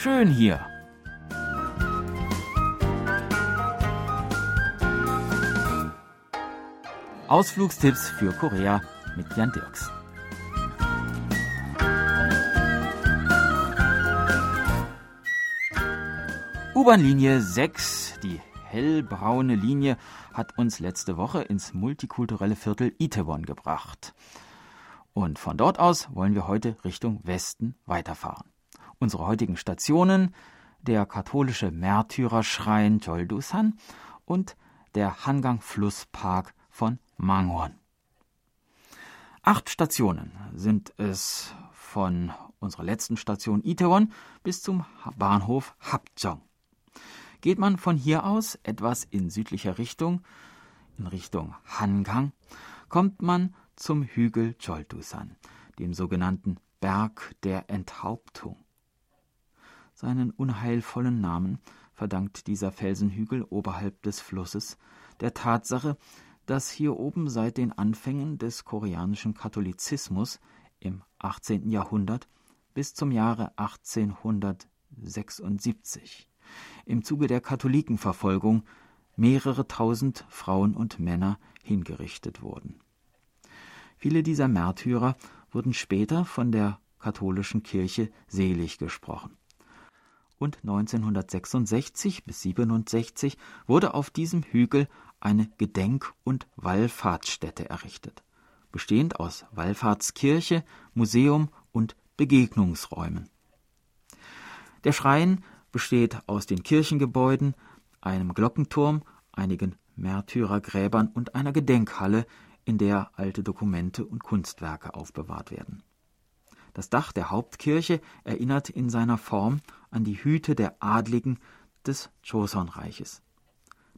Schön hier. Ausflugstipps für Korea mit Jan Dirks. U-Bahn-Linie 6, die hellbraune Linie, hat uns letzte Woche ins multikulturelle Viertel Itaewon gebracht. Und von dort aus wollen wir heute Richtung Westen weiterfahren. Unsere heutigen Stationen der katholische Märtyrerschrein Joldusan und der Hangang Flusspark von Mangwon. Acht Stationen sind es von unserer letzten Station Itaewon bis zum Bahnhof Hapjeong. Geht man von hier aus etwas in südlicher Richtung, in Richtung Hangang, kommt man zum Hügel Choltusan, dem sogenannten Berg der Enthauptung. Seinen unheilvollen Namen verdankt dieser Felsenhügel oberhalb des Flusses der Tatsache, dass hier oben seit den Anfängen des koreanischen Katholizismus im 18. Jahrhundert bis zum Jahre 1876 im Zuge der Katholikenverfolgung mehrere tausend Frauen und Männer hingerichtet wurden. Viele dieser Märtyrer wurden später von der katholischen Kirche selig gesprochen. Und 1966 bis 67 wurde auf diesem Hügel eine Gedenk- und Wallfahrtsstätte errichtet, bestehend aus Wallfahrtskirche, Museum und Begegnungsräumen. Der Schrein besteht aus den Kirchengebäuden, einem Glockenturm, einigen Märtyrergräbern und einer Gedenkhalle, in der alte Dokumente und Kunstwerke aufbewahrt werden. Das Dach der Hauptkirche erinnert in seiner Form an die Hüte der Adligen des Joseon-Reiches.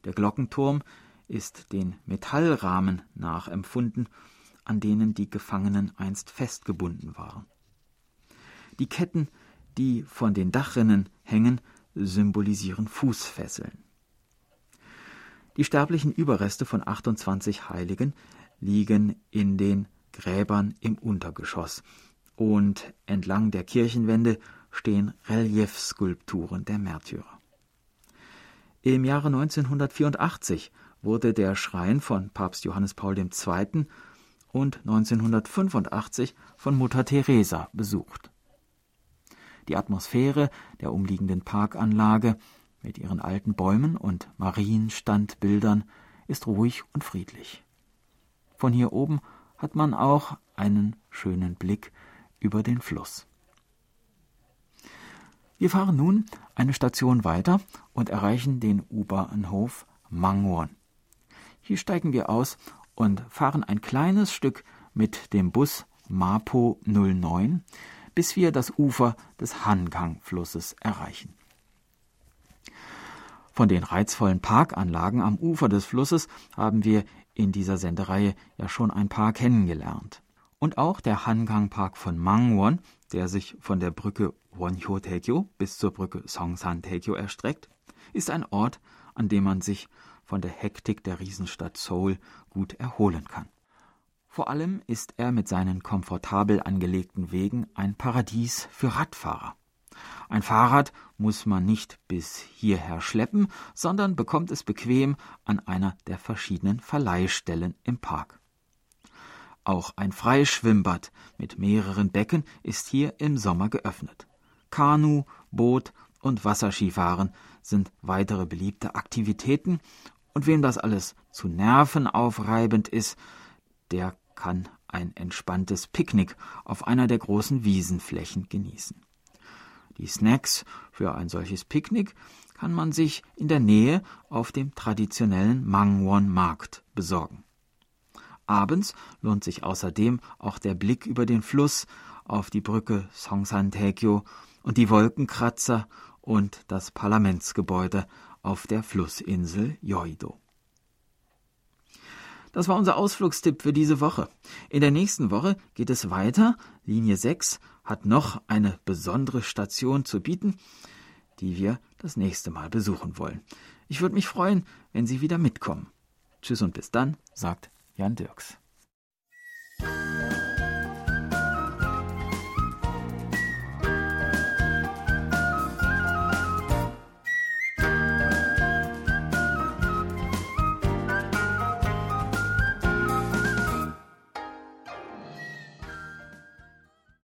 Der Glockenturm ist den Metallrahmen nachempfunden, an denen die Gefangenen einst festgebunden waren. Die Ketten die von den Dachrinnen hängen, symbolisieren Fußfesseln. Die sterblichen Überreste von 28 Heiligen liegen in den Gräbern im Untergeschoss und entlang der Kirchenwände stehen Reliefskulpturen der Märtyrer. Im Jahre 1984 wurde der Schrein von Papst Johannes Paul II. und 1985 von Mutter Teresa besucht. Die Atmosphäre der umliegenden Parkanlage mit ihren alten Bäumen und Marienstandbildern ist ruhig und friedlich. Von hier oben hat man auch einen schönen Blick über den Fluss. Wir fahren nun eine Station weiter und erreichen den U-Bahnhof Mangwon. Hier steigen wir aus und fahren ein kleines Stück mit dem Bus Mapo 09 bis wir das Ufer des Hangang-Flusses erreichen. Von den reizvollen Parkanlagen am Ufer des Flusses haben wir in dieser Sendereihe ja schon ein paar kennengelernt. Und auch der Hangang Park von Mangwon, der sich von der Brücke Wonhyo-taekyo bis zur Brücke Songsan-taekyo erstreckt, ist ein Ort, an dem man sich von der Hektik der Riesenstadt Seoul gut erholen kann. Vor allem ist er mit seinen komfortabel angelegten Wegen ein Paradies für Radfahrer. Ein Fahrrad muss man nicht bis hierher schleppen, sondern bekommt es bequem an einer der verschiedenen Verleihstellen im Park. Auch ein Freischwimmbad mit mehreren Becken ist hier im Sommer geöffnet. Kanu, Boot und Wasserskifahren sind weitere beliebte Aktivitäten, und wem das alles zu nervenaufreibend ist, der kann ein entspanntes Picknick auf einer der großen Wiesenflächen genießen. Die Snacks für ein solches Picknick kann man sich in der Nähe auf dem traditionellen Mangwon-Markt besorgen. Abends lohnt sich außerdem auch der Blick über den Fluss auf die Brücke Songsan-taekyo und die Wolkenkratzer und das Parlamentsgebäude auf der Flussinsel Yoido. Das war unser Ausflugstipp für diese Woche. In der nächsten Woche geht es weiter. Linie 6 hat noch eine besondere Station zu bieten, die wir das nächste Mal besuchen wollen. Ich würde mich freuen, wenn Sie wieder mitkommen. Tschüss und bis dann, sagt Jan Dirks.